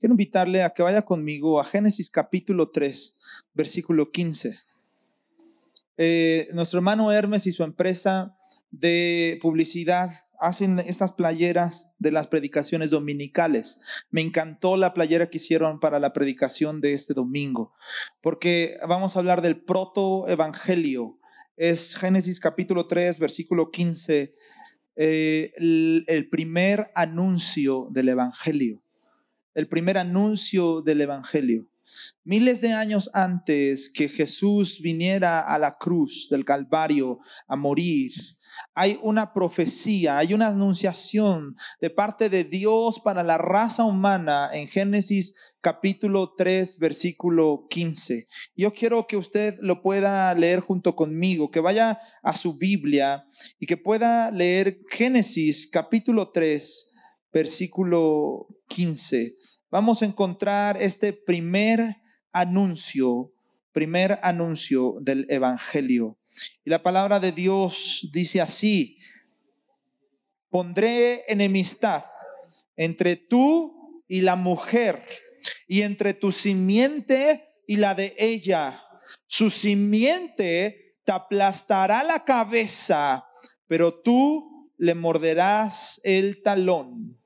quiero invitarle a que vaya conmigo a Génesis capítulo 3, versículo 15. Eh, nuestro hermano Hermes y su empresa de publicidad hacen estas playeras de las predicaciones dominicales. Me encantó la playera que hicieron para la predicación de este domingo, porque vamos a hablar del protoevangelio. Es Génesis capítulo 3, versículo 15, eh, el primer anuncio del evangelio. El primer anuncio del evangelio. Miles de años antes que Jesús viniera a la cruz del Calvario a morir, hay una profecía, hay una anunciación de parte de Dios para la raza humana en Génesis capítulo 3, versículo 15. Yo quiero que usted lo pueda leer junto conmigo, que vaya a su Biblia y que pueda leer Génesis capítulo 3, versículo 15. Vamos a encontrar este primer anuncio, primer anuncio del Evangelio. Y la palabra de Dios dice así, pondré enemistad entre tú y la mujer, y entre tu simiente y la de ella. Su simiente te aplastará la cabeza, pero tú le morderás el talón.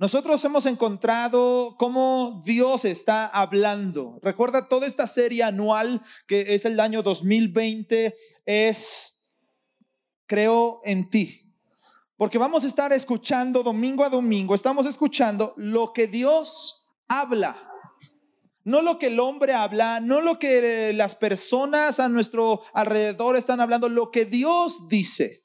Nosotros hemos encontrado cómo Dios está hablando. Recuerda toda esta serie anual que es el año 2020, es Creo en ti. Porque vamos a estar escuchando domingo a domingo, estamos escuchando lo que Dios habla. No lo que el hombre habla, no lo que las personas a nuestro alrededor están hablando, lo que Dios dice.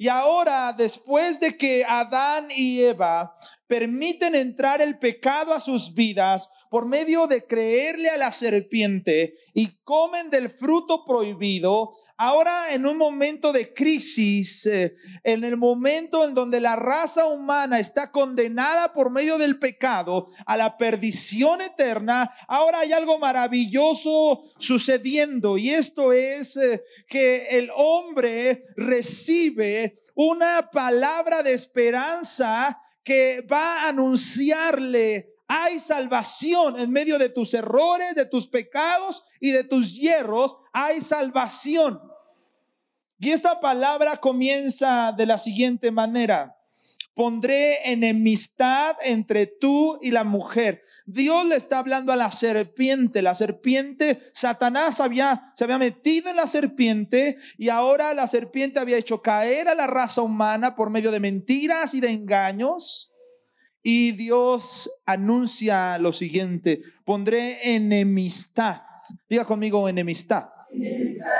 Y ahora, después de que Adán y Eva permiten entrar el pecado a sus vidas por medio de creerle a la serpiente y comen del fruto prohibido, ahora en un momento de crisis, eh, en el momento en donde la raza humana está condenada por medio del pecado a la perdición eterna, ahora hay algo maravilloso sucediendo y esto es eh, que el hombre recibe una palabra de esperanza que va a anunciarle hay salvación en medio de tus errores, de tus pecados y de tus hierros. Hay salvación. Y esta palabra comienza de la siguiente manera. Pondré enemistad entre tú y la mujer. Dios le está hablando a la serpiente. La serpiente, Satanás había, se había metido en la serpiente y ahora la serpiente había hecho caer a la raza humana por medio de mentiras y de engaños. Y Dios anuncia lo siguiente, pondré enemistad. Diga conmigo enemistad. enemistad.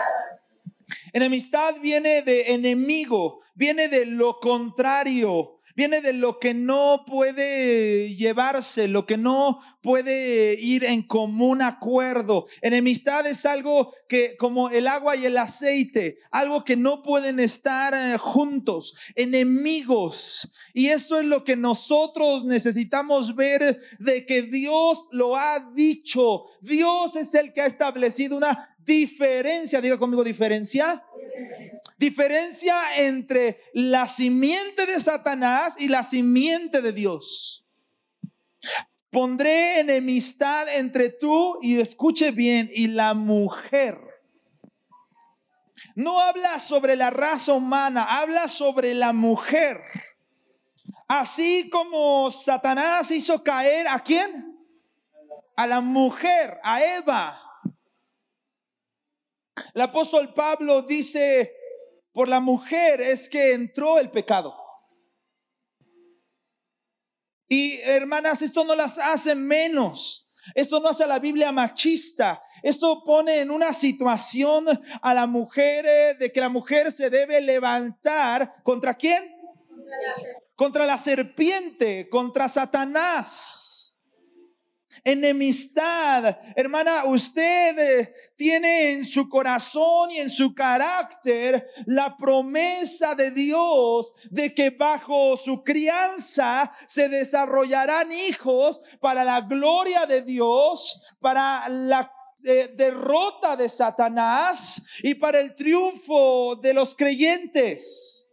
Enemistad viene de enemigo, viene de lo contrario, viene de lo que no puede llevarse, lo que no puede ir en común acuerdo. Enemistad es algo que como el agua y el aceite, algo que no pueden estar eh, juntos, enemigos. Y esto es lo que nosotros necesitamos ver de que Dios lo ha dicho. Dios es el que ha establecido una diferencia, diga conmigo diferencia diferencia entre la simiente de Satanás y la simiente de Dios. Pondré enemistad entre tú y escuche bien, y la mujer. No habla sobre la raza humana, habla sobre la mujer. Así como Satanás hizo caer a quién? A la mujer, a Eva. El apóstol Pablo dice, por la mujer es que entró el pecado. Y hermanas, esto no las hace menos. Esto no hace a la Biblia machista. Esto pone en una situación a la mujer eh, de que la mujer se debe levantar contra quién? Contra la serpiente, contra Satanás enemistad. Hermana, usted eh, tiene en su corazón y en su carácter la promesa de Dios de que bajo su crianza se desarrollarán hijos para la gloria de Dios, para la eh, derrota de Satanás y para el triunfo de los creyentes.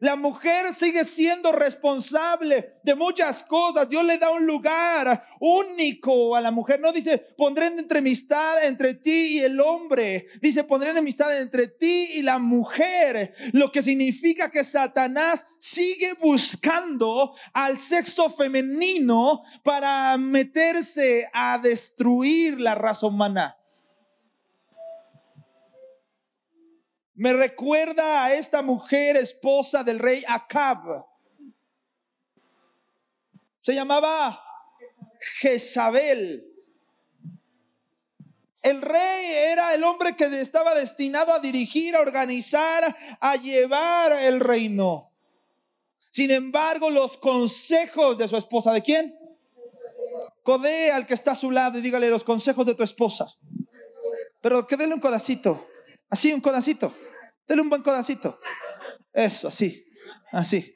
La mujer sigue siendo responsable de muchas cosas. Dios le da un lugar único a la mujer. No dice, pondré enemistad entre ti y el hombre. Dice, pondré enemistad entre ti y la mujer. Lo que significa que Satanás sigue buscando al sexo femenino para meterse a destruir la raza humana. Me recuerda a esta mujer esposa del rey Acab. Se llamaba Jezabel. El rey era el hombre que estaba destinado a dirigir, a organizar, a llevar el reino. Sin embargo, los consejos de su esposa, ¿de quién? Codee al que está a su lado y dígale los consejos de tu esposa. Pero que déle un codacito. Así, un codacito. Dele un buen codacito. Eso, así, así.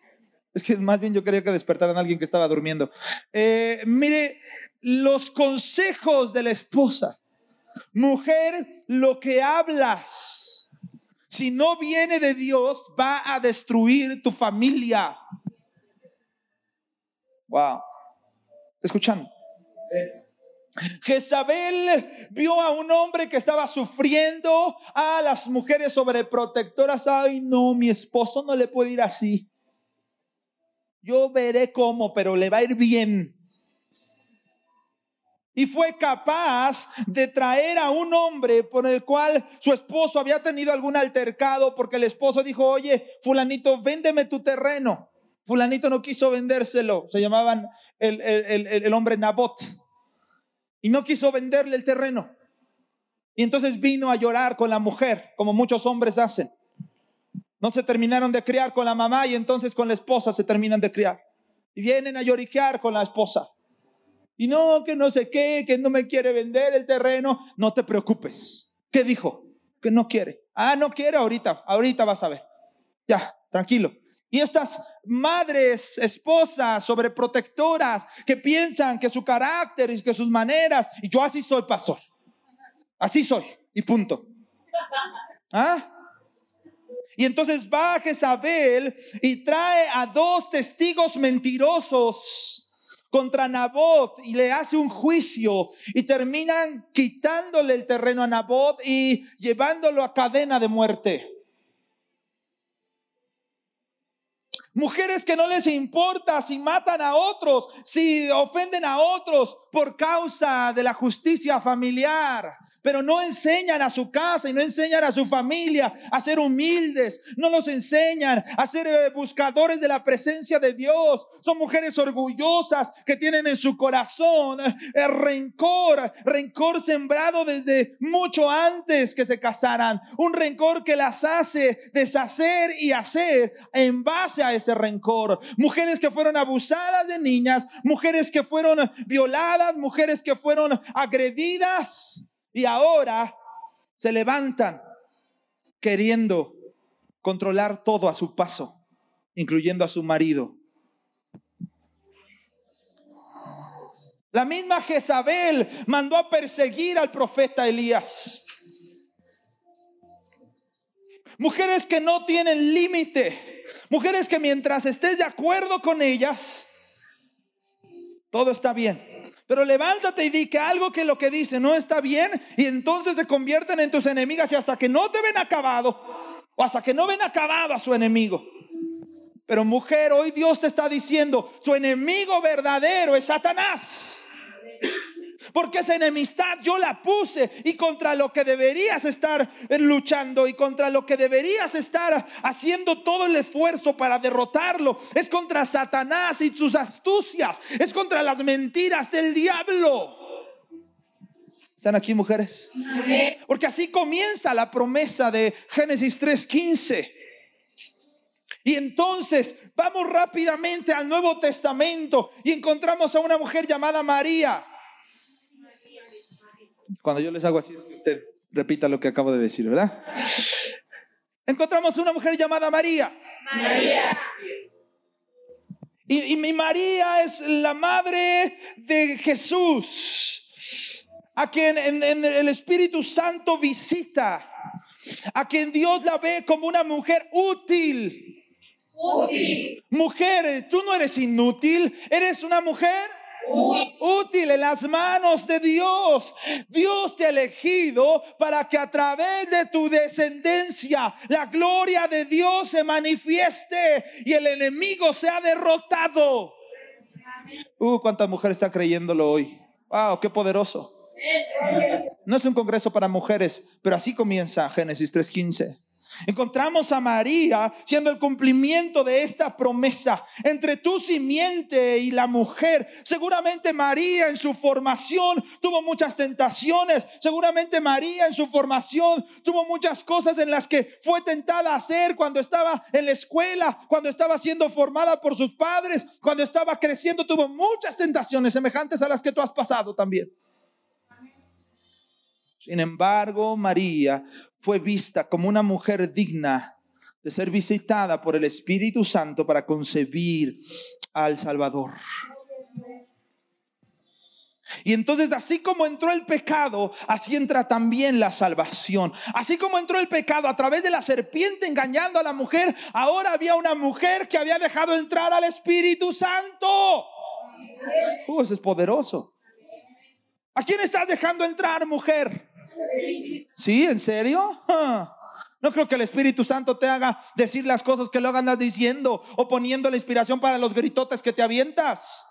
Es que más bien yo quería que despertaran a alguien que estaba durmiendo. Eh, mire, los consejos de la esposa. Mujer, lo que hablas, si no viene de Dios, va a destruir tu familia. Wow. Escuchando. Jezabel vio a un hombre que estaba sufriendo, a las mujeres sobreprotectoras, ay no, mi esposo no le puede ir así. Yo veré cómo, pero le va a ir bien. Y fue capaz de traer a un hombre por el cual su esposo había tenido algún altercado porque el esposo dijo, oye, fulanito, véndeme tu terreno. Fulanito no quiso vendérselo. Se llamaban el, el, el, el hombre Nabot y no quiso venderle el terreno. Y entonces vino a llorar con la mujer, como muchos hombres hacen. No se terminaron de criar con la mamá y entonces con la esposa se terminan de criar. Y vienen a lloriquear con la esposa. Y no, que no sé qué, que no me quiere vender el terreno. No te preocupes. ¿Qué dijo? Que no quiere. Ah, no quiere ahorita. Ahorita vas a ver. Ya, tranquilo. Y estas madres, esposas, sobreprotectoras, que piensan que su carácter y que sus maneras, y yo así soy pastor, así soy, y punto. ¿Ah? Y entonces va Jezabel y trae a dos testigos mentirosos contra Nabot y le hace un juicio y terminan quitándole el terreno a Nabot y llevándolo a cadena de muerte. Mujeres que no les importa si matan a otros, si ofenden a otros por causa de la justicia familiar, pero no enseñan a su casa y no enseñan a su familia a ser humildes, no los enseñan a ser eh, buscadores de la presencia de Dios. Son mujeres orgullosas que tienen en su corazón el eh, rencor, rencor sembrado desde mucho antes que se casaran, un rencor que las hace deshacer y hacer en base a rencor. Mujeres que fueron abusadas de niñas, mujeres que fueron violadas, mujeres que fueron agredidas y ahora se levantan queriendo controlar todo a su paso, incluyendo a su marido. La misma Jezabel mandó a perseguir al profeta Elías. Mujeres que no tienen límite Mujeres que mientras estés de acuerdo con ellas, todo está bien. Pero levántate y di que algo que lo que dice no está bien y entonces se convierten en tus enemigas y hasta que no te ven acabado o hasta que no ven acabado a su enemigo. Pero mujer, hoy Dios te está diciendo, tu enemigo verdadero es Satanás. Porque esa enemistad yo la puse y contra lo que deberías estar luchando y contra lo que deberías estar haciendo todo el esfuerzo para derrotarlo es contra Satanás y sus astucias, es contra las mentiras del diablo. ¿Están aquí mujeres? Porque así comienza la promesa de Génesis 3:15. Y entonces vamos rápidamente al Nuevo Testamento y encontramos a una mujer llamada María. Cuando yo les hago así es que usted repita lo que acabo de decir, ¿verdad? Encontramos una mujer llamada María. María. Y, mi María es la madre de Jesús, a quien el Espíritu Santo visita, a quien Dios la ve como una mujer útil. útil, Mujeres, tú no eres inútil, eres una mujer útil, en las manos de Dios. Dios te ha elegido para que a través de tu descendencia la gloria de Dios se manifieste y el enemigo sea derrotado. Uh, cuántas mujeres están creyéndolo hoy. Wow, qué poderoso. No es un congreso para mujeres, pero así comienza Génesis 3:15. Encontramos a María siendo el cumplimiento de esta promesa entre tu simiente y la mujer. Seguramente María en su formación tuvo muchas tentaciones. Seguramente María en su formación tuvo muchas cosas en las que fue tentada a hacer cuando estaba en la escuela, cuando estaba siendo formada por sus padres, cuando estaba creciendo. Tuvo muchas tentaciones semejantes a las que tú has pasado también. Sin embargo, María fue vista como una mujer digna de ser visitada por el Espíritu Santo para concebir al Salvador. Y entonces así como entró el pecado, así entra también la salvación. Así como entró el pecado a través de la serpiente engañando a la mujer, ahora había una mujer que había dejado entrar al Espíritu Santo. Uh, eso es poderoso. ¿A quién estás dejando entrar, mujer? ¿Sí? ¿En serio? No creo que el Espíritu Santo te haga decir las cosas que luego andas diciendo o poniendo la inspiración para los gritotes que te avientas.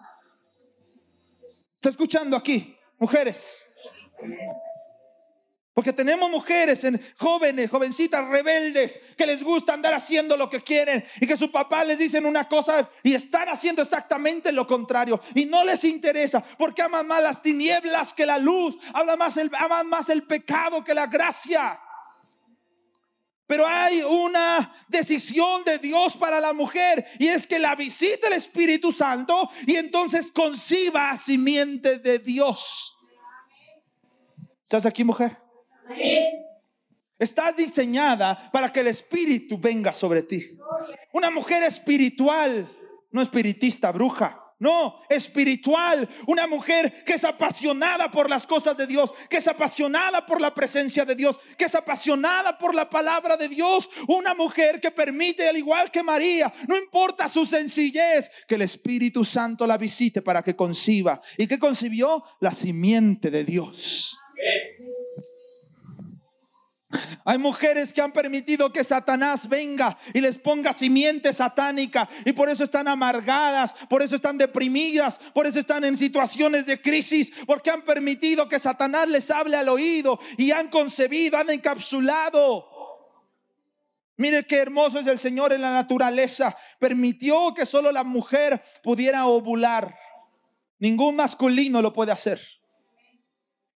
¿Está escuchando aquí? Mujeres. Porque tenemos mujeres, en, jóvenes, jovencitas rebeldes, que les gusta andar haciendo lo que quieren y que su papá les dicen una cosa y están haciendo exactamente lo contrario y no les interesa porque aman más las tinieblas que la luz, aman más el, aman más el pecado que la gracia. Pero hay una decisión de Dios para la mujer y es que la visite el Espíritu Santo y entonces conciba simiente de Dios. ¿Estás aquí, mujer? Estás diseñada para que el Espíritu venga sobre ti. Una mujer espiritual, no espiritista, bruja. No, espiritual. Una mujer que es apasionada por las cosas de Dios, que es apasionada por la presencia de Dios, que es apasionada por la palabra de Dios. Una mujer que permite, al igual que María, no importa su sencillez, que el Espíritu Santo la visite para que conciba. ¿Y que concibió? La simiente de Dios. Hay mujeres que han permitido que Satanás venga y les ponga simiente satánica y por eso están amargadas, por eso están deprimidas, por eso están en situaciones de crisis, porque han permitido que Satanás les hable al oído y han concebido, han encapsulado. Mire qué hermoso es el Señor en la naturaleza. Permitió que solo la mujer pudiera ovular. Ningún masculino lo puede hacer.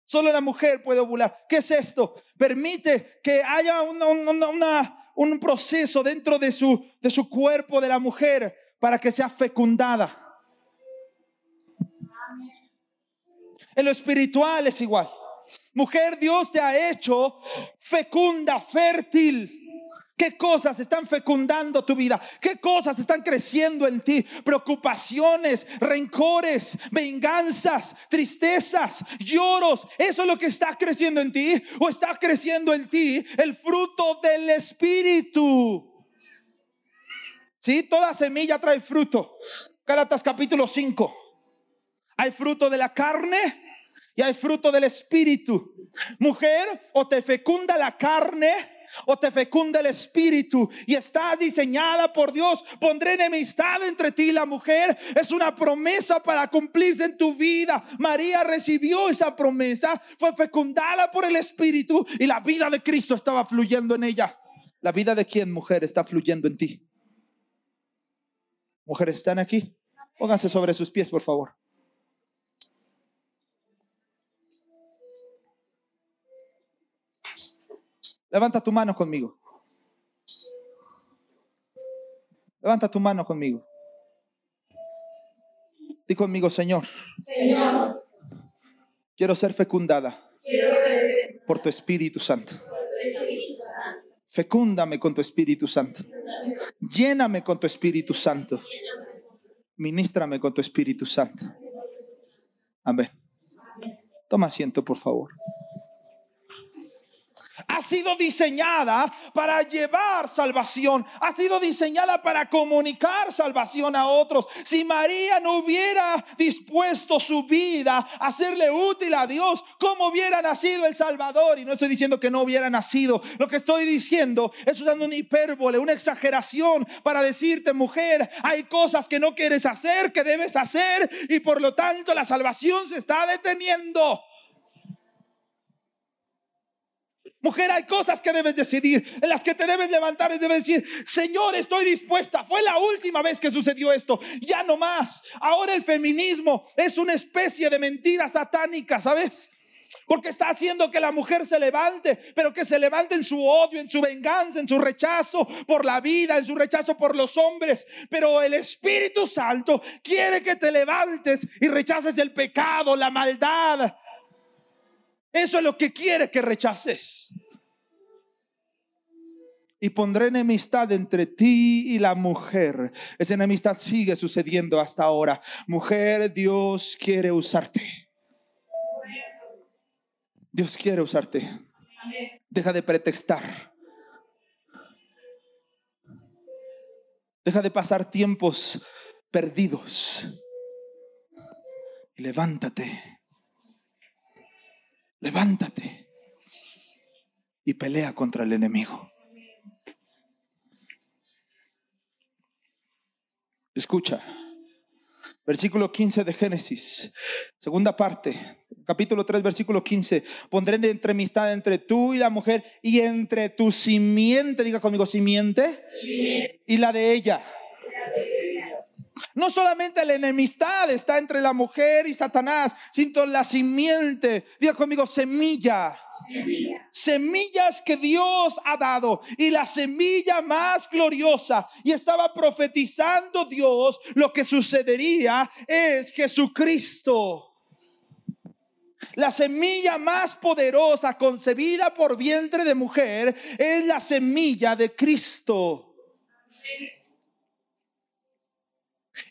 Solo la mujer puede ovular. ¿Qué es esto? Permite que haya un proceso dentro de su, de su cuerpo de la mujer para que sea fecundada. En lo espiritual es igual. Mujer, Dios te ha hecho fecunda, fértil. ¿Qué cosas están fecundando tu vida? ¿Qué cosas están creciendo en ti? Preocupaciones, rencores, venganzas, tristezas, lloros. ¿Eso es lo que está creciendo en ti? ¿O está creciendo en ti el fruto del Espíritu? Sí, toda semilla trae fruto. Gálatas capítulo 5. Hay fruto de la carne y hay fruto del Espíritu. Mujer, o te fecunda la carne o te fecunda el espíritu y estás diseñada por Dios. Pondré enemistad entre ti y la mujer. Es una promesa para cumplirse en tu vida. María recibió esa promesa, fue fecundada por el espíritu y la vida de Cristo estaba fluyendo en ella. La vida de quién, mujer, está fluyendo en ti. Mujeres, ¿están aquí? Pónganse sobre sus pies, por favor. Levanta tu mano conmigo. Levanta tu mano conmigo. Di conmigo, Señor. Señor, Quiero ser fecundada por tu. Espíritu Santo. Fecúndame con tu Espíritu Santo. Lléname con tu Espíritu Santo. Ministrame con tu Espíritu Santo. Amén. Toma asiento, por favor. Sido diseñada para llevar salvación, ha sido diseñada para comunicar salvación a otros. Si María no hubiera dispuesto su vida a hacerle útil a Dios, ¿cómo hubiera nacido el Salvador? Y no estoy diciendo que no hubiera nacido, lo que estoy diciendo es usando una hipérbole, una exageración para decirte, mujer, hay cosas que no quieres hacer, que debes hacer, y por lo tanto la salvación se está deteniendo. Mujer, hay cosas que debes decidir, en las que te debes levantar y debes decir, Señor, estoy dispuesta. Fue la última vez que sucedió esto, ya no más. Ahora el feminismo es una especie de mentira satánica, ¿sabes? Porque está haciendo que la mujer se levante, pero que se levante en su odio, en su venganza, en su rechazo por la vida, en su rechazo por los hombres. Pero el Espíritu Santo quiere que te levantes y rechaces el pecado, la maldad, eso es lo que quiere que rechaces. Y pondré enemistad entre ti y la mujer. Esa enemistad sigue sucediendo hasta ahora. Mujer, Dios quiere usarte. Dios quiere usarte. Deja de pretextar. Deja de pasar tiempos perdidos. Y levántate levántate y pelea contra el enemigo. Escucha, versículo 15 de Génesis, segunda parte, capítulo 3, versículo 15. Pondré entremistad entre tú y la mujer y entre tu simiente, diga conmigo, simiente, y la de ella. No solamente la enemistad está entre la mujer y Satanás, sino la simiente. Diga conmigo, semilla. Semillas que Dios ha dado y la semilla más gloriosa y estaba profetizando Dios lo que sucedería es Jesucristo. La semilla más poderosa concebida por vientre de mujer es la semilla de Cristo.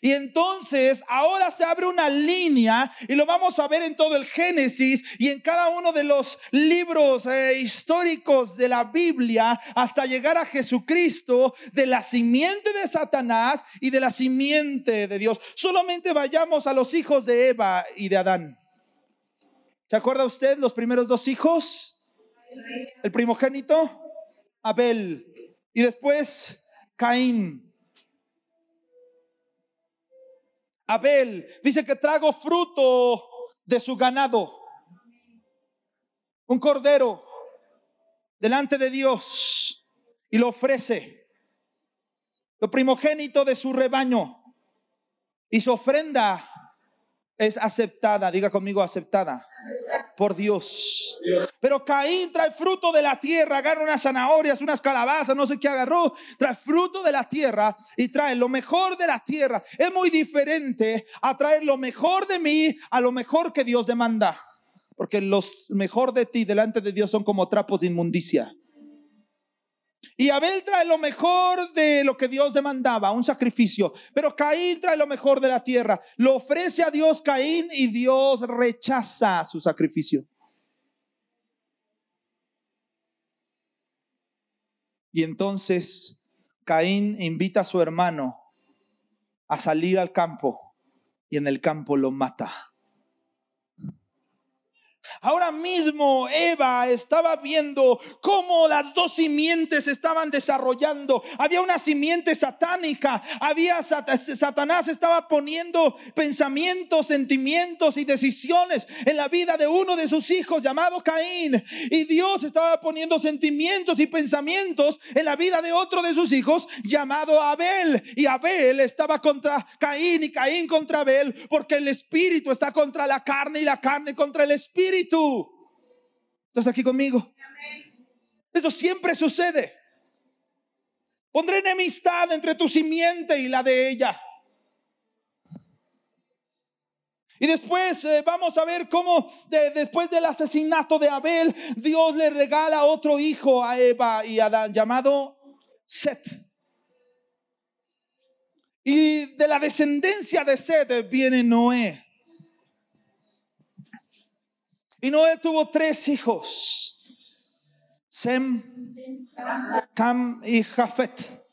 Y entonces ahora se abre una línea y lo vamos a ver en todo el Génesis y en cada uno de los libros eh, históricos de la Biblia hasta llegar a Jesucristo de la simiente de Satanás y de la simiente de Dios. Solamente vayamos a los hijos de Eva y de Adán. ¿Se acuerda usted los primeros dos hijos? El primogénito, Abel, y después Caín. Abel dice que trago fruto de su ganado. Un cordero delante de Dios y lo ofrece. Lo primogénito de su rebaño. Y su ofrenda es aceptada, diga conmigo aceptada por Dios. Pero Caín trae fruto de la tierra, agarra unas zanahorias, unas calabazas, no sé qué agarró, trae fruto de la tierra y trae lo mejor de la tierra. Es muy diferente a traer lo mejor de mí a lo mejor que Dios demanda. Porque los mejor de ti delante de Dios son como trapos de inmundicia. Y Abel trae lo mejor de lo que Dios demandaba, un sacrificio. Pero Caín trae lo mejor de la tierra. Lo ofrece a Dios Caín y Dios rechaza su sacrificio. Y entonces Caín invita a su hermano a salir al campo y en el campo lo mata. Ahora mismo Eva estaba viendo cómo las dos simientes estaban desarrollando. Había una simiente satánica, había Satanás estaba poniendo pensamientos, sentimientos y decisiones en la vida de uno de sus hijos llamado Caín. Y Dios estaba poniendo sentimientos y pensamientos en la vida de otro de sus hijos llamado Abel. Y Abel estaba contra Caín y Caín contra Abel porque el espíritu está contra la carne y la carne contra el espíritu ¿Estás aquí conmigo? Eso siempre sucede. Pondré enemistad entre tu simiente y la de ella. Y después eh, vamos a ver cómo después del asesinato de Abel, Dios le regala otro hijo a Eva y Adán llamado Set. Y de la descendencia de Set viene Noé. Y Noé tuvo tres hijos. Sem, Cam y Jafet.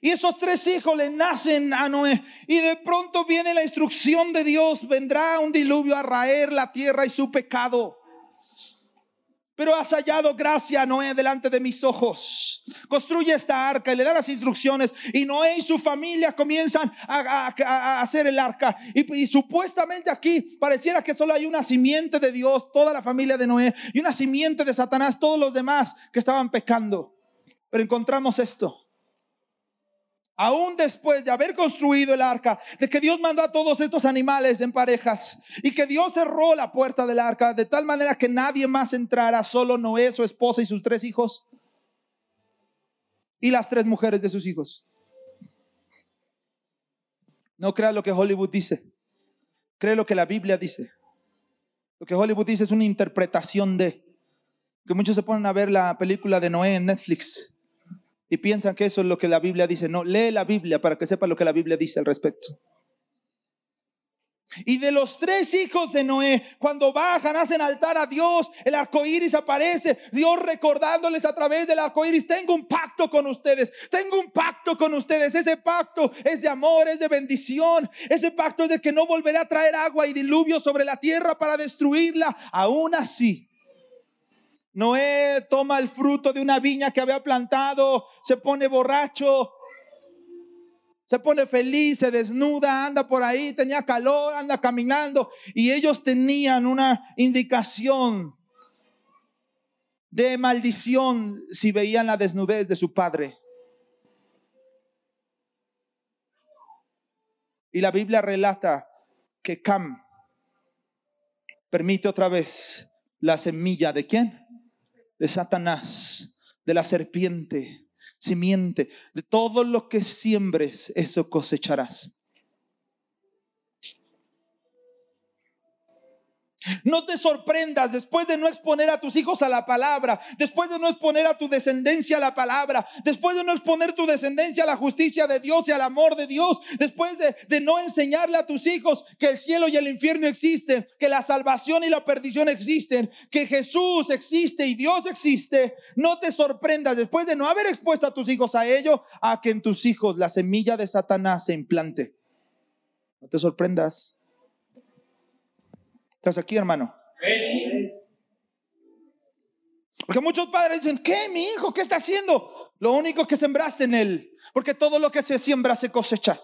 Y esos tres hijos le nacen a Noé. Y de pronto viene la instrucción de Dios. Vendrá un diluvio a raer la tierra y su pecado. Pero has hallado gracia, Noé, delante de mis ojos. Construye esta arca y le da las instrucciones. Y Noé y su familia comienzan a, hacer el arca. Y, y, supuestamente aquí pareciera que solo hay una simiente de Dios, toda la familia de Noé, y una simiente de Satanás, todos los demás que estaban pecando. Pero encontramos esto aún después de haber construido el arca, de que Dios mandó a todos estos animales en parejas y que Dios cerró la puerta del arca de tal manera que nadie más entrara, solo Noé, su esposa y sus tres hijos y las tres mujeres de sus hijos. No crea lo que Hollywood dice, cree lo que la Biblia dice. Lo que Hollywood dice es una interpretación de que muchos se ponen a ver la película de Noé en Netflix y piensan que eso es lo que la Biblia dice. No, lee la Biblia para que sepa lo que la Biblia dice al respecto. Y de los tres hijos de Noé, cuando bajan, hacen altar a Dios, el arco iris aparece, Dios recordándoles a través del arco iris: Tengo un pacto con ustedes, tengo un pacto con ustedes. Ese pacto es de amor, es de bendición. Ese pacto es de que no volveré a traer agua y diluvio sobre la tierra para destruirla. Aún así, Noé toma el fruto de una viña que había plantado, se pone borracho, se pone feliz, se desnuda, anda por ahí, tenía calor, anda caminando y ellos tenían una indicación de maldición si veían la desnudez de su padre. Y la Biblia relata que Cam permite otra vez la semilla de quién? De Satanás, de la serpiente, simiente, de todo lo que siembres, eso cosecharás. No te sorprendas después de no exponer a tus hijos a la palabra, después de no exponer a tu descendencia a la palabra, después de no exponer tu descendencia a la justicia de Dios y al amor de Dios, después de, no enseñarle a tus hijos que el cielo y el infierno existen, que la salvación y la perdición existen, que Jesús existe y Dios existe, no te sorprendas después de no haber expuesto a tus hijos a ello, a que en tus hijos la semilla de Satanás se implante. No te sorprendas. ¿Estás aquí, hermano? Porque muchos padres dicen, ¿qué, mi hijo? ¿Qué está haciendo? Lo único que sembraste en él. Porque todo lo que se siembra se cosecha.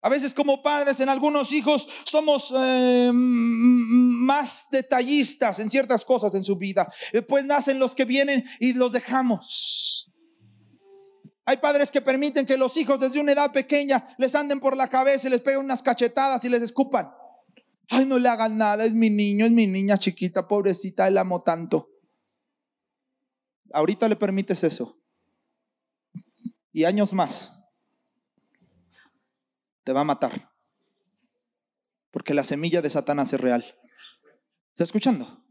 A veces como padres en algunos hijos somos eh, más detallistas en ciertas cosas en su vida. Después nacen los que vienen y los dejamos. Hay padres que permiten que los hijos desde una edad pequeña les anden por la cabeza y les peguen unas cachetadas y les escupan. Ay, no le hagan nada, es mi niño, es mi niña chiquita, pobrecita, él amo tanto. Ahorita le permites eso. Y años más te va a matar. Porque la semilla de Satanás es real. ¿Está escuchando?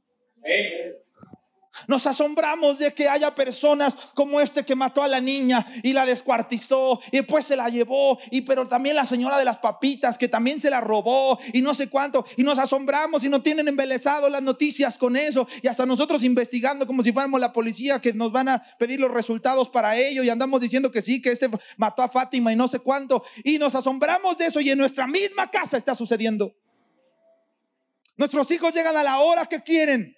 Nos asombramos de que haya personas como este que mató a la niña y la descuartizó y después se la llevó. Y pero también la señora de las papitas que también se la robó y no sé cuánto. Y nos asombramos y no tienen embelesado las noticias con eso. Y hasta nosotros investigando como si fuéramos la policía que nos van a pedir los resultados para ello. Y andamos diciendo que sí, que este mató a Fátima y no sé cuánto. Y nos asombramos de eso y en nuestra misma casa está sucediendo. Nuestros hijos llegan a la hora que quieren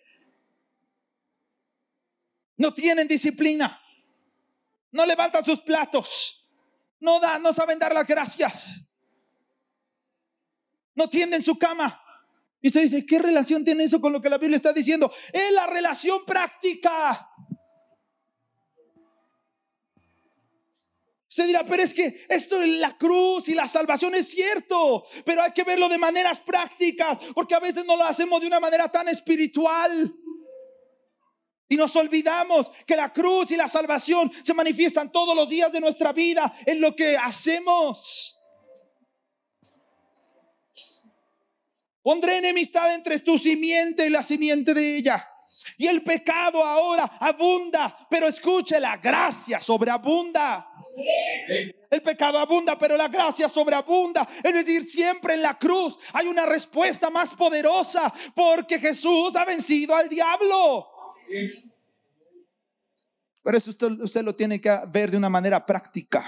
no tienen disciplina. No levantan sus platos. No dan, no saben dar las gracias. No tienden su cama. Y usted dice, ¿qué relación tiene eso con lo que la Biblia está diciendo? Es la relación práctica. Usted dirá, pero es que esto es la cruz y la salvación es cierto, pero hay que verlo de maneras prácticas, porque a veces no lo hacemos de una manera tan espiritual. Y nos olvidamos que la cruz y la salvación se manifiestan todos los días de nuestra vida en lo que hacemos. Pondré enemistad entre tu simiente y la simiente de ella. Y el pecado ahora abunda, pero escuche, la gracia sobreabunda. El pecado abunda, pero la gracia sobreabunda. Es decir, siempre en la cruz hay una respuesta más poderosa porque Jesús ha vencido al diablo. Pero eso usted, usted lo tiene que ver de una manera práctica.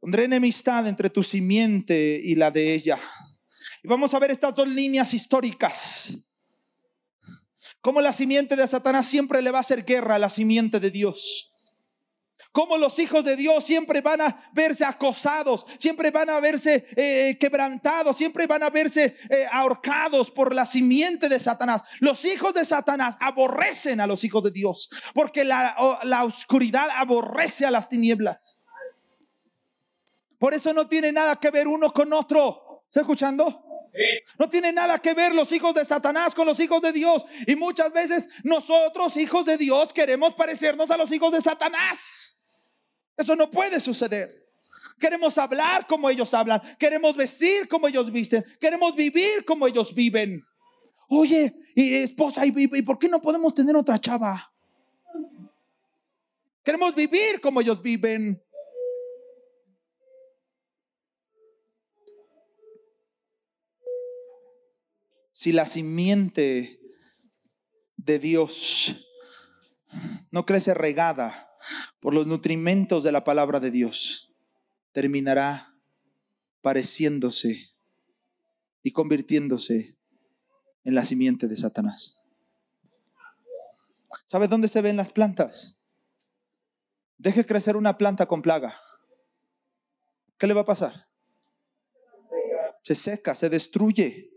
Pondré enemistad entre tu simiente y la de ella. Y vamos a ver estas dos líneas históricas. Como la simiente de Satanás siempre le va a hacer guerra a la simiente de Dios. Como los hijos de Dios siempre van a verse acosados, siempre van a verse eh, quebrantados, siempre van a verse eh, ahorcados por la simiente de Satanás. Los hijos de Satanás aborrecen a los hijos de Dios, porque la, la oscuridad aborrece a las tinieblas. Por eso no tiene nada que ver uno con otro. ¿Está escuchando? No tiene nada que ver los hijos de Satanás con los hijos de Dios. Y muchas veces nosotros, hijos de Dios, queremos parecernos a los hijos de Satanás. Eso no puede suceder. Queremos hablar como ellos hablan. Queremos vestir como ellos visten. Queremos vivir como ellos viven. Oye, y esposa, ¿y, y- por qué no podemos tener otra chava? Queremos vivir como ellos viven. si la simiente de Dios no crece regada por los nutrimentos de la palabra de Dios, terminará pareciéndose y convirtiéndose en la simiente de Satanás. ¿Sabe dónde se ven las plantas? Deje crecer una planta con plaga. ¿Qué le va a pasar? Se seca, se destruye.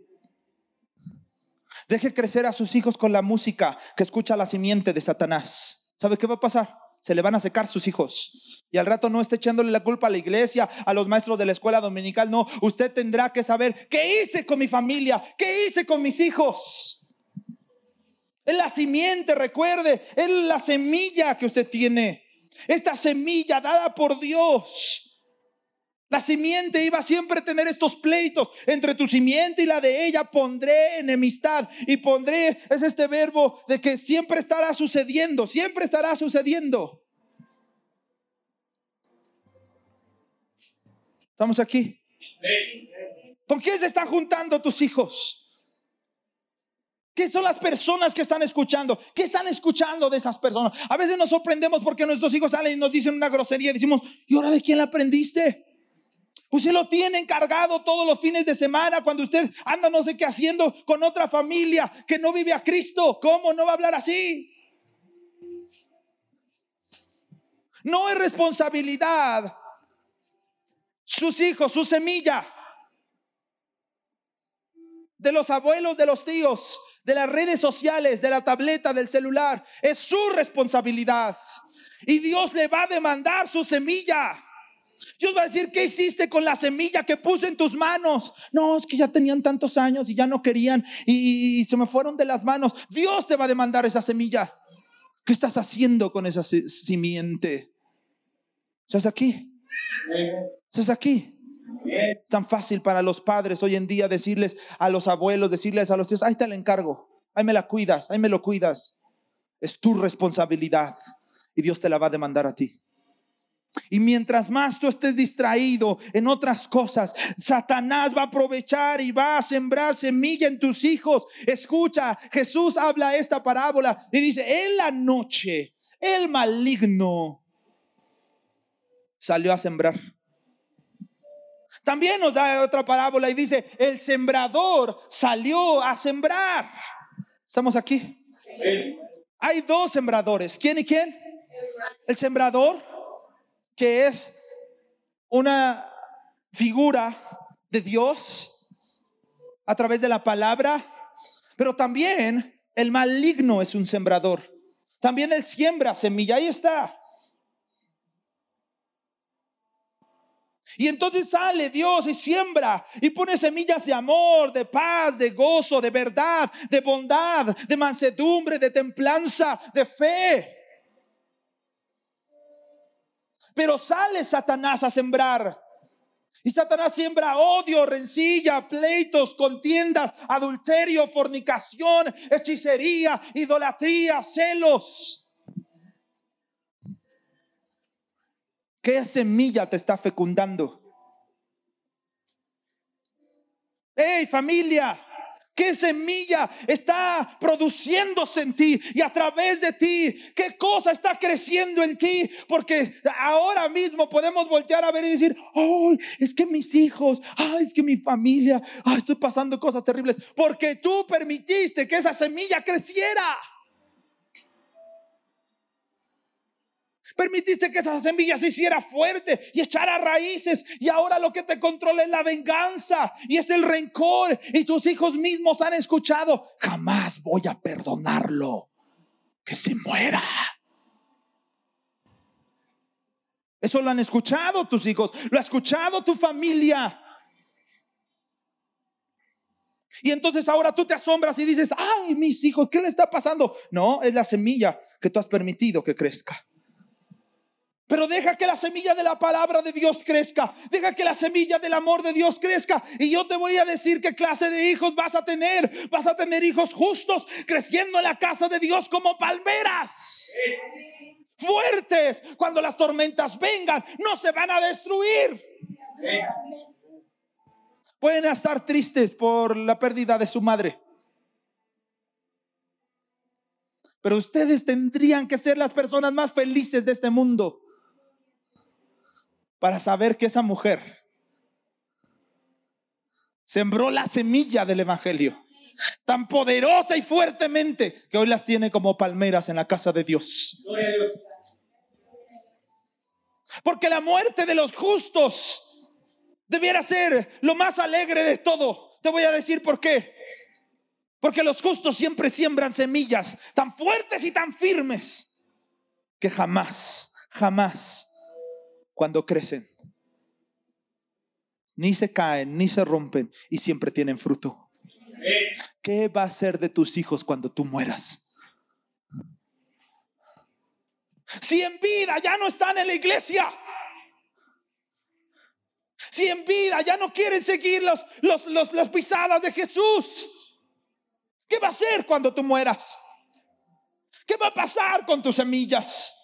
Deje crecer a sus hijos con la música que escucha la simiente de Satanás. ¿Sabe qué va a pasar? Se le van a secar sus hijos. Y al rato no esté echándole la culpa a la iglesia, a los maestros de la escuela dominical. No, usted tendrá que saber qué hice con mi familia, qué hice con mis hijos. Es la simiente, recuerde, es la semilla que usted tiene. Esta semilla dada por Dios. La simiente iba siempre a tener estos pleitos entre tu simiente y la de ella. Pondré enemistad y pondré, es este verbo de que siempre estará sucediendo, siempre estará sucediendo. ¿Estamos aquí? ¿Con quién se están juntando tus hijos? ¿Qué son las personas que están escuchando? ¿Qué están escuchando de esas personas? A veces nos sorprendemos porque nuestros hijos salen y nos dicen una grosería. Decimos, ¿y ahora de quién la aprendiste? Usted lo tiene encargado todos los fines de semana cuando usted anda no sé qué haciendo con otra familia que no vive a Cristo. ¿Cómo no va a hablar así? No es responsabilidad sus hijos, su semilla de los abuelos, de los tíos, de las redes sociales, de la tableta, del celular. Es su responsabilidad. Y Dios le va a demandar su semilla. Dios va a decir, ¿qué hiciste con la semilla que puse en tus manos? No, es que ya tenían tantos años y ya no querían y, se me fueron de las manos. Dios te va a demandar esa semilla. ¿Qué estás haciendo con esa simiente? ¿Estás aquí? ¿Estás aquí? Es tan fácil para los padres hoy en día decirles a los abuelos, decirles a los tíos, ahí te la encargo, ahí me la cuidas, ahí me lo cuidas. Es tu responsabilidad y Dios te la va a demandar a ti. Y mientras más tú estés distraído en otras cosas, Satanás va a aprovechar y va a sembrar semilla en tus hijos. Escucha, Jesús habla esta parábola y dice, en la noche el maligno salió a sembrar. También nos da otra parábola y dice, el sembrador salió a sembrar. ¿Estamos aquí? Hay dos sembradores. ¿Quién y quién? El sembrador, que es una figura de Dios a través de la palabra, pero también el maligno es un sembrador. También él siembra semilla, ahí está. Y entonces sale Dios y siembra y pone semillas de amor, de paz, de gozo, de verdad, de bondad, de mansedumbre, de templanza, de fe. Pero sale Satanás a sembrar Y Satanás siembra odio, rencilla, pleitos, contiendas, adulterio, fornicación, hechicería, idolatría, celos. ¿Qué semilla te está fecundando? ¡Hey familia! ¿Qué semilla está produciéndose en ti y a través de ti? ¿Qué cosa está creciendo en ti? Porque ahora mismo podemos voltear a ver y decir, oh, es que mis hijos, ay, es que mi familia, ay, estoy pasando cosas terribles. Porque tú permitiste que esa semilla creciera. Permitiste que esa semilla se hiciera fuerte y echara raíces. Y ahora lo que te controla es la venganza y es el rencor. Y tus hijos mismos han escuchado, jamás voy a perdonarlo. Que se muera. Eso lo han escuchado tus hijos, lo ha escuchado tu familia. Y entonces ahora tú te asombras y dices, ay, mis hijos, ¿qué le está pasando? No, es la semilla que tú has permitido que crezca. Pero deja que la semilla de la palabra de Dios crezca. Deja que la semilla del amor de Dios crezca. Y yo te voy a decir qué clase de hijos vas a tener. Vas a tener hijos justos creciendo en la casa de Dios como palmeras. Fuertes. Cuando las tormentas vengan, no se van a destruir. Pueden estar tristes por la pérdida de su madre. Pero ustedes tendrían que ser las personas más felices de este mundo para saber que esa mujer sembró la semilla del Evangelio tan poderosa y fuertemente que hoy las tiene como palmeras en la casa de Dios. Porque la muerte de los justos debiera ser lo más alegre de todo. Te voy a decir por qué. Porque los justos siempre siembran semillas tan fuertes y tan firmes que jamás, jamás cuando crecen. Ni se caen, ni se rompen y siempre tienen fruto. ¿Qué va a ser de tus hijos cuando tú mueras? Si en vida ya no están en la iglesia. Si en vida ya no quieren seguir los, los, los, las pisadas de Jesús. ¿Qué va a ser cuando tú mueras? ¿Qué va a pasar con tus semillas?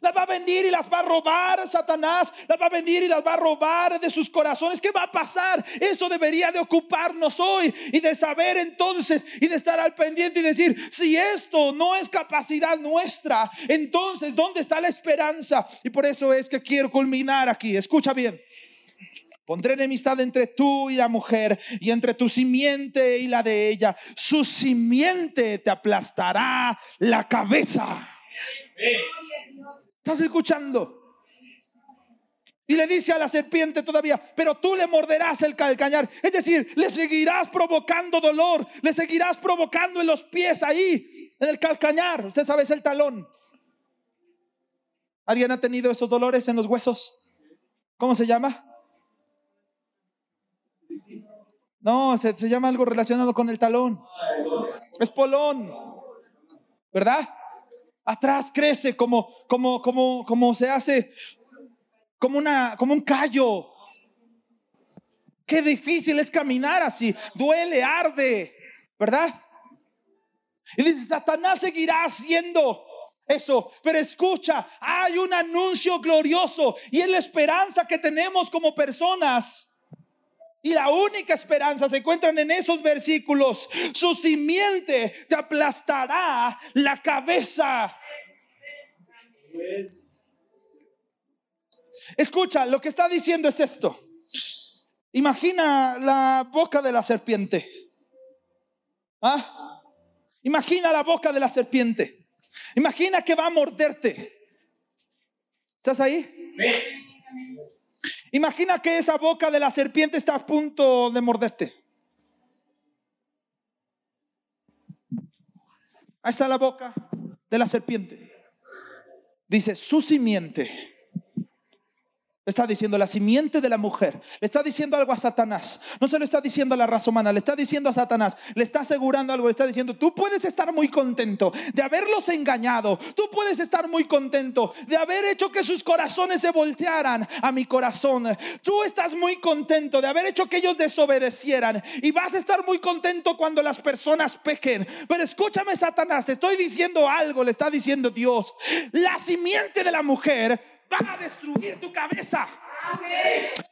Las va a venir y las va a robar Satanás. Las va a venir y las va a robar de sus corazones. ¿Qué va a pasar? Eso debería de ocuparnos hoy y de saber entonces y de estar al pendiente y decir, si esto no es capacidad nuestra, entonces ¿dónde está la esperanza? Y por eso es que quiero culminar aquí. Escucha bien. Pondré enemistad entre tú y la mujer y entre tu simiente y la de ella. Su simiente te aplastará la cabeza. ¿Estás escuchando? Y le dice a la serpiente todavía, pero tú le morderás el calcañar. Es decir, le seguirás provocando dolor, le seguirás provocando en los pies ahí, en el calcañar. Usted sabe, es el talón. ¿Alguien ha tenido esos dolores en los huesos? ¿Cómo se llama? No, se, se llama algo relacionado con el talón. Es polón. ¿Verdad? Atrás crece como, como, como, como se hace, como, una, como un callo. Qué difícil es caminar así, duele, arde, ¿verdad? Y dice, Satanás seguirá haciendo eso, pero escucha, hay un anuncio glorioso y es la esperanza que tenemos como personas. Y la única esperanza se encuentran en esos versículos. Su simiente te aplastará la cabeza. Escucha, lo que está diciendo es esto. Imagina la boca de la serpiente. ¿Ah? Imagina la boca de la serpiente. Imagina que va a morderte. ¿Estás ahí? Imagina que esa boca de la serpiente está a punto de morderte. Ahí está la boca de la serpiente. Dice, su simiente Está diciendo la simiente de la mujer. Le está diciendo algo a Satanás. No se lo está diciendo a la raza humana. Le está diciendo a Satanás. Le está asegurando algo. Le está diciendo, tú puedes estar muy contento de haberlos engañado. Tú puedes estar muy contento de haber hecho que sus corazones se voltearan a mi corazón. Tú estás muy contento de haber hecho que ellos desobedecieran. Y vas a estar muy contento cuando las personas pequen. Pero escúchame, Satanás. Te estoy diciendo algo. Le está diciendo Dios. La simiente de la mujer va a destruir tu cabeza.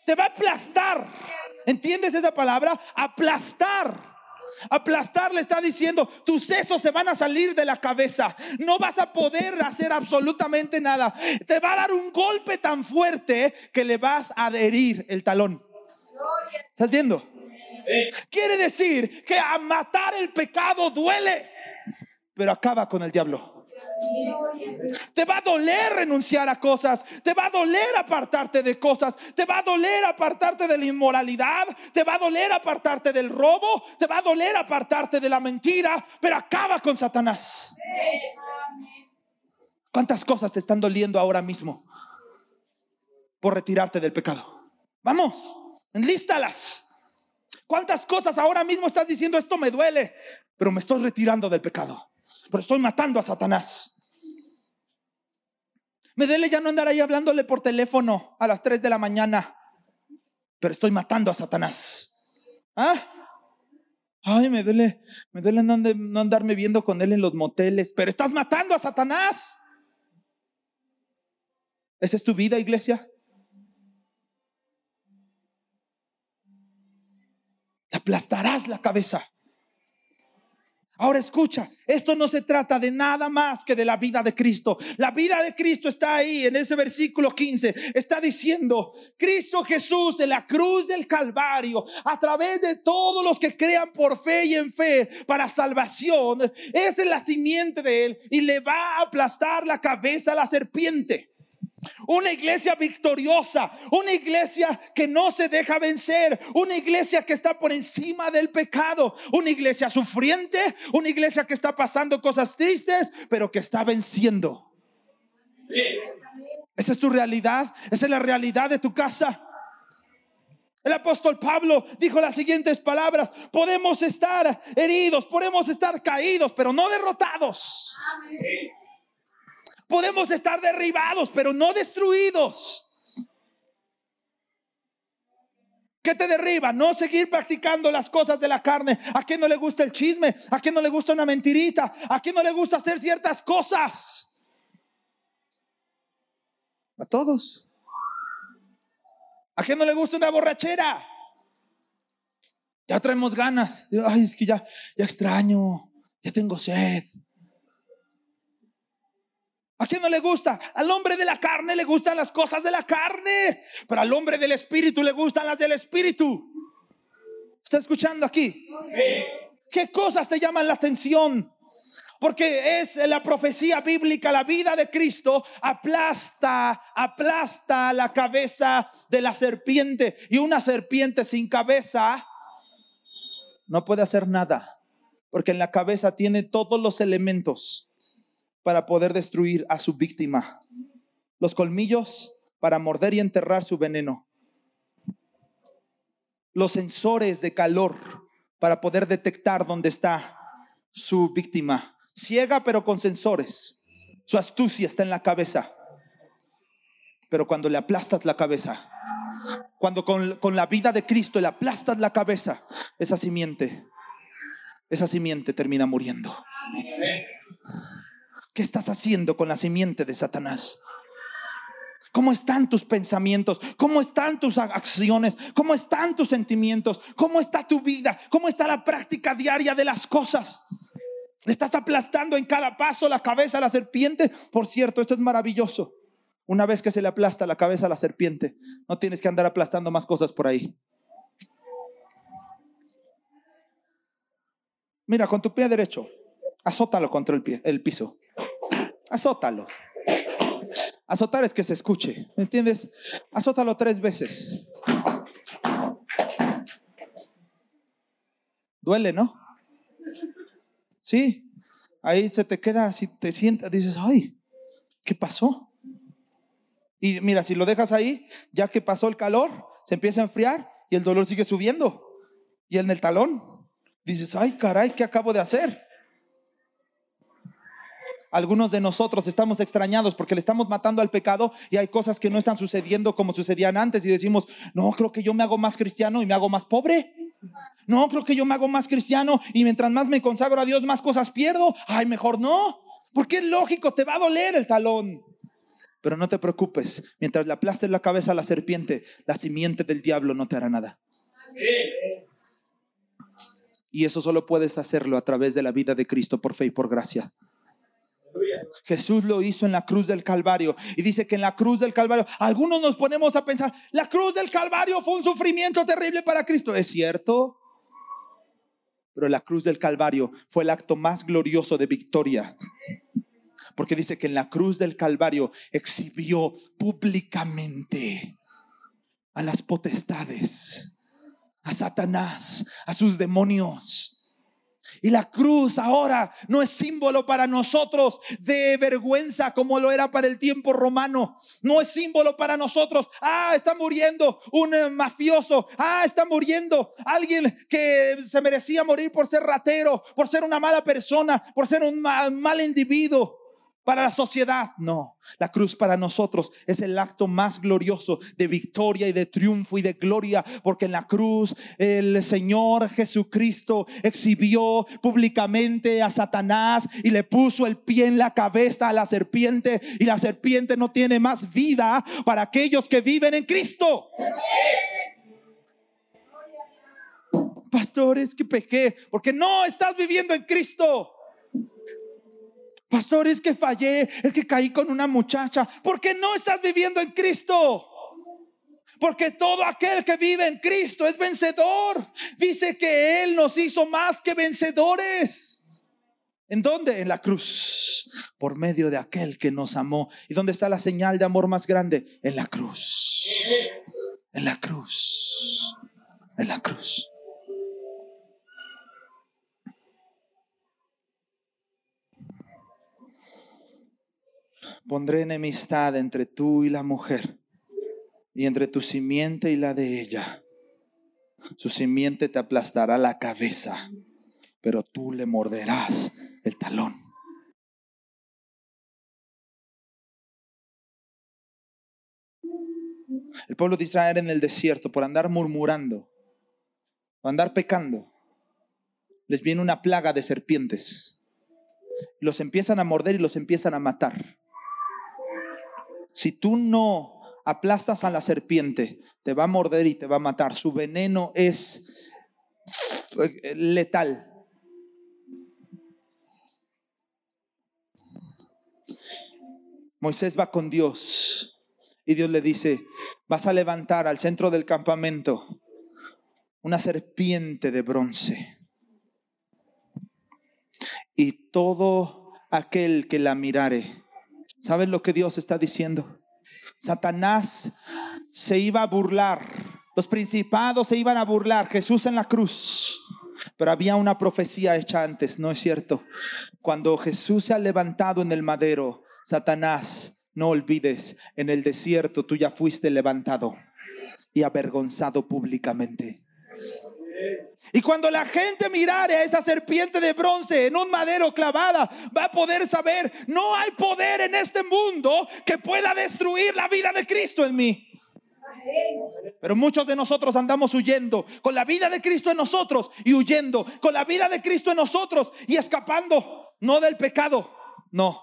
Te va a aplastar. ¿Entiendes esa palabra? Aplastar. Aplastar le está diciendo, tus sesos se van a salir de la cabeza. No vas a poder hacer absolutamente nada. Te va a dar un golpe tan fuerte que le vas a adherir el talón. ¿Estás viendo? Quiere decir que a matar el pecado duele, pero acaba con el diablo. Te va a doler renunciar a cosas. Te va a doler apartarte de cosas. Te va a doler apartarte de la inmoralidad. Te va a doler apartarte del robo. Te va a doler apartarte de la mentira. Pero acaba con Satanás. ¿Cuántas cosas te están doliendo ahora mismo por retirarte del pecado? Vamos, enlístalas. ¿Cuántas cosas ahora mismo estás diciendo esto me duele, pero me estoy retirando del pecado? Pero estoy matando a Satanás. Me duele ya no andar ahí hablándole por teléfono a las 3 de la mañana, pero estoy matando a Satanás. ¿Ah? Ay, me duele, me duele no, no andarme viendo con él en los moteles, pero estás matando a Satanás. ¿Esa es tu vida, iglesia? aplastarás la cabeza. Ahora escucha, esto no se trata de nada más que de la vida de Cristo. La vida de Cristo está ahí en ese versículo 15. Está diciendo, Cristo Jesús en la cruz del Calvario, a través de todos los que crean por fe y en fe para salvación, es la simiente de él y le va a aplastar la cabeza a la serpiente. Una iglesia victoriosa, una iglesia que no se deja vencer, una iglesia que está por encima del pecado, una iglesia sufriente, una iglesia que está pasando cosas tristes, pero que está venciendo. Esa es tu realidad, esa es la realidad de tu casa. El apóstol Pablo dijo las siguientes palabras, podemos estar heridos, podemos estar caídos, pero no derrotados. Amén. Podemos estar derribados, pero no destruidos. ¿Qué te derriba? No seguir practicando las cosas de la carne. ¿A quién no le gusta el chisme? ¿A quién no le gusta una mentirita? ¿A quién no le gusta hacer ciertas cosas? A todos. ¿A quién no le gusta una borrachera? Ya traemos ganas. Ay, es que ya, ya extraño. Ya tengo sed. ¿A quién no le gusta? Al hombre de la carne le gustan las cosas de la carne, pero al hombre del espíritu le gustan las del espíritu. ¿Está escuchando aquí? ¿Qué cosas te llaman la atención? Porque es la profecía bíblica, la vida de Cristo aplasta, aplasta la cabeza de la serpiente. Y una serpiente sin cabeza no puede hacer nada, porque en la cabeza tiene todos los elementos para poder destruir a su víctima. Los colmillos para morder y enterrar su veneno. Los sensores de calor para poder detectar dónde está su víctima. Ciega pero con sensores. Su astucia está en la cabeza. Pero cuando le aplastas la cabeza, cuando con, con, la vida de Cristo le aplastas la cabeza, esa simiente, esa simiente termina muriendo. Amén. ¿Qué estás haciendo con la simiente de Satanás? ¿Cómo están tus pensamientos? ¿Cómo están tus acciones? ¿Cómo están tus sentimientos? ¿Cómo está tu vida? ¿Cómo está la práctica diaria de las cosas? ¿Estás aplastando en cada paso la cabeza a la serpiente? Por cierto, esto es maravilloso. Una vez que se le aplasta la cabeza a la serpiente, no tienes que andar aplastando más cosas por ahí. Mira, con tu pie derecho, azótalo contra el, pie, el piso. Azótalo. Azotar es que se escuche, ¿me entiendes? Azótalo tres veces. Duele, ¿no? Sí. Ahí se te queda, si te sientas, dices, ay, ¿qué pasó? Y mira, si lo dejas ahí, ya que pasó el calor, se empieza a enfriar y el dolor sigue subiendo. Y en el talón dices, ay caray, ¿qué acabo de hacer? Algunos de nosotros estamos extrañados porque le estamos matando al pecado y hay cosas que no están sucediendo como sucedían antes y decimos, no, creo que yo me hago más cristiano y me hago más pobre. No, creo que yo me hago más cristiano y mientras más me consagro a Dios, más cosas pierdo. Ay, mejor no. Porque es lógico, te va a doler el talón. Pero no te preocupes, mientras le aplastes la cabeza a la serpiente, la simiente del diablo no te hará nada. Y eso solo puedes hacerlo a través de la vida de Cristo por fe y por gracia. Jesús lo hizo en la cruz del Calvario. Y dice que en la cruz del Calvario, algunos nos ponemos a pensar, la cruz del Calvario fue un sufrimiento terrible para Cristo. ¿Es cierto? Pero la cruz del Calvario fue el acto más glorioso de victoria. Porque dice que en la cruz del Calvario exhibió públicamente a las potestades, a Satanás, a sus demonios y la cruz ahora no es símbolo para nosotros de vergüenza como lo era para el tiempo romano. No es símbolo para nosotros. Ah, está muriendo un eh, mafioso. Ah, está muriendo alguien que se merecía morir por ser ratero, por ser una mala persona, por ser un mal, individuo para la sociedad. No, la cruz para nosotros es el acto más glorioso de victoria y de triunfo y de gloria, porque en la cruz el Señor Jesucristo exhibió públicamente a Satanás y le puso el pie en la cabeza a la serpiente y la serpiente no tiene más vida para aquellos que viven en Cristo. Pastores, que pequé, porque no estás viviendo en Cristo. Pastor, es que fallé, es que caí con una muchacha. porque no estás viviendo en Cristo? Porque todo aquel que vive en Cristo es vencedor. Dice que Él nos hizo más que vencedores. ¿En dónde? En la cruz. Por medio de aquel que nos amó. ¿Y dónde está la señal de amor más grande? En la cruz. En la cruz. En la cruz. Pondré enemistad entre tú y la mujer, y entre tu simiente y la de ella. Su simiente te aplastará la cabeza, pero tú le morderás el talón. El pueblo de Israel en el desierto, por andar murmurando, por andar pecando, les viene una plaga de serpientes. Los empiezan a morder y los empiezan a matar. Si tú no aplastas a la serpiente, te va a morder y te va a matar. Su veneno es letal. Moisés va con Dios y Dios le dice, vas a levantar al centro del campamento una serpiente de bronce. Y todo aquel que la mirare ¿Saben lo que Dios está diciendo? Satanás se iba a burlar, los principados se iban a burlar, Jesús en la cruz. Pero había una profecía hecha antes, ¿no es cierto? Cuando Jesús se ha levantado en el madero, Satanás, no olvides, en el desierto tú ya fuiste levantado y avergonzado públicamente. Y cuando la gente mirare a esa serpiente de bronce en un madero clavada, va a poder saber, no hay poder en este mundo que pueda destruir la vida de Cristo en mí. Pero muchos de nosotros andamos huyendo con la vida de Cristo en nosotros y huyendo con la vida de Cristo en nosotros y escapando, no del pecado, no,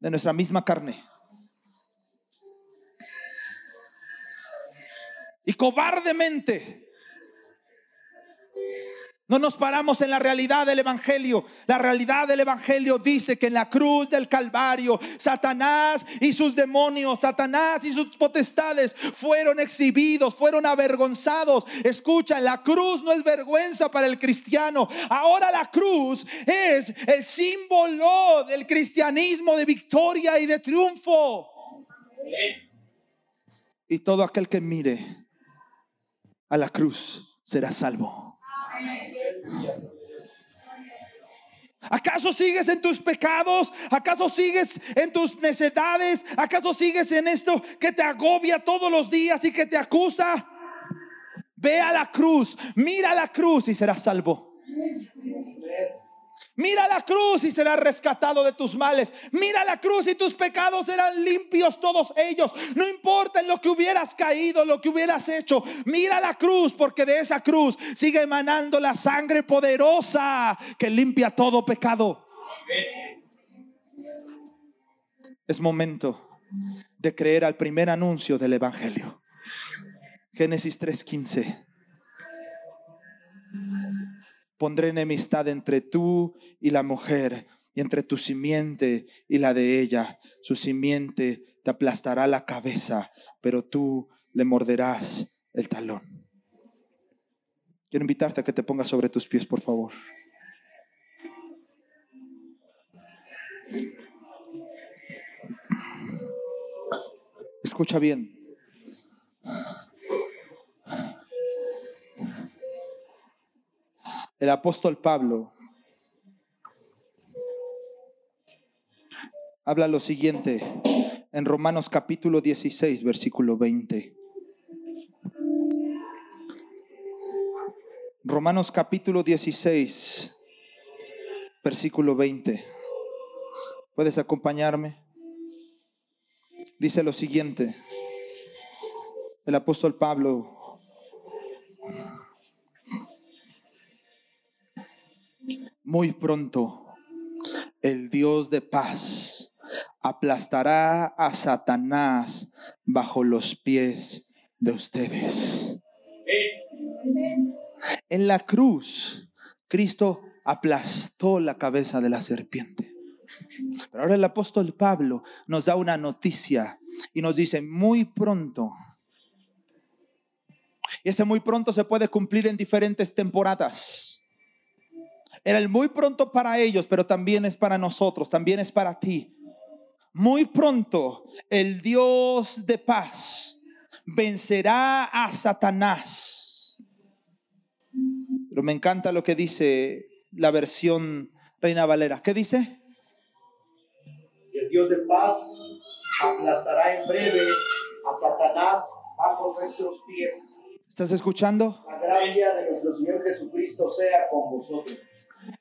de nuestra misma carne. Y cobardemente no nos paramos en la realidad del Evangelio. La realidad del Evangelio dice que en la cruz del Calvario, Satanás y sus demonios, Satanás y sus potestades fueron exhibidos, fueron avergonzados. Escucha, la cruz no es vergüenza para el cristiano. Ahora la cruz es el símbolo del cristianismo de victoria y de triunfo. Y todo aquel que mire a la cruz será salvo. ¿Acaso sigues en tus pecados? ¿Acaso sigues en tus necedades? ¿Acaso sigues en esto que te agobia todos los días y que te acusa? Ve a la cruz, mira la cruz y serás salvo. Mira la cruz y serás rescatado de tus males. Mira la cruz y tus pecados serán limpios todos ellos. No importa en lo que hubieras caído, lo que hubieras hecho. Mira la cruz porque de esa cruz sigue emanando la sangre poderosa que limpia todo pecado. Es momento de creer al primer anuncio del Evangelio. Génesis 3:15. Pondré enemistad entre tú y la mujer, y entre tu simiente y la de ella. Su simiente te aplastará la cabeza, pero tú le morderás el talón. Quiero invitarte a que te pongas sobre tus pies, por favor. Escucha bien. El apóstol Pablo habla lo siguiente en Romanos capítulo 16, versículo 20. Romanos capítulo 16, versículo 20. ¿Puedes acompañarme? Dice lo siguiente. El apóstol Pablo muy pronto el Dios de paz aplastará a Satanás bajo los pies de ustedes. En la cruz, Cristo aplastó la cabeza de la serpiente. Pero ahora el apóstol Pablo nos da una noticia y nos dice, muy pronto, y ese muy pronto se puede cumplir en diferentes temporadas. Era el muy pronto para ellos, pero también es para nosotros, también es para ti. Muy pronto el Dios de paz vencerá a Satanás. Pero me encanta lo que dice la versión Reina Valera. ¿Qué dice? El Dios de paz aplastará en breve a Satanás bajo nuestros pies. ¿Estás escuchando? La gracia de nuestro Señor Jesucristo sea con vosotros.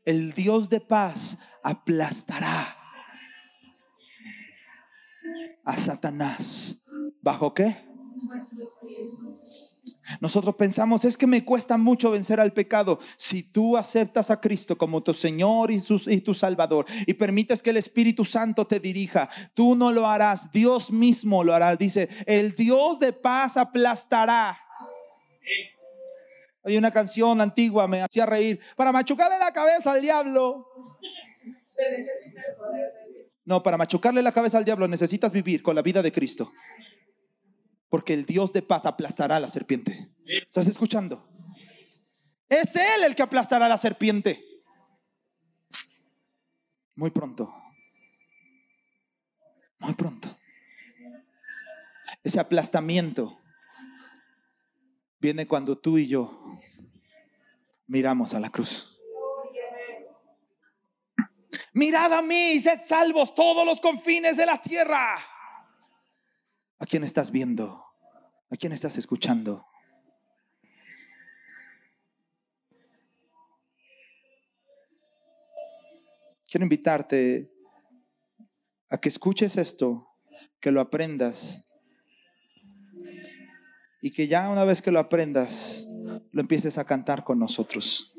El Dios de paz aplastará a Satanás. ¿Bajo qué? Nosotros pensamos, es que me cuesta mucho vencer al pecado. Si tú aceptas a Cristo como tu Señor y, y tu Salvador y permites que el Espíritu Santo te dirija, tú no lo harás, Dios mismo lo hará. Dice, el Dios de paz aplastará. Hay una canción antigua, me hacía reír, para machucarle la cabeza al diablo. No, para machucarle la cabeza al diablo necesitas vivir con la vida de Cristo. Porque el Dios de paz aplastará a la serpiente. ¿Estás escuchando? Es Él el que aplastará a la serpiente. Muy pronto. Muy pronto. Ese aplastamiento viene cuando tú y yo miramos a la cruz. Mirad a mí y sed salvos todos los confines de la tierra. ¿A quién estás viendo? ¿A quién estás escuchando? Quiero invitarte a que escuches esto, que lo aprendas y que ya una vez que lo aprendas, lo empieces a cantar con nosotros.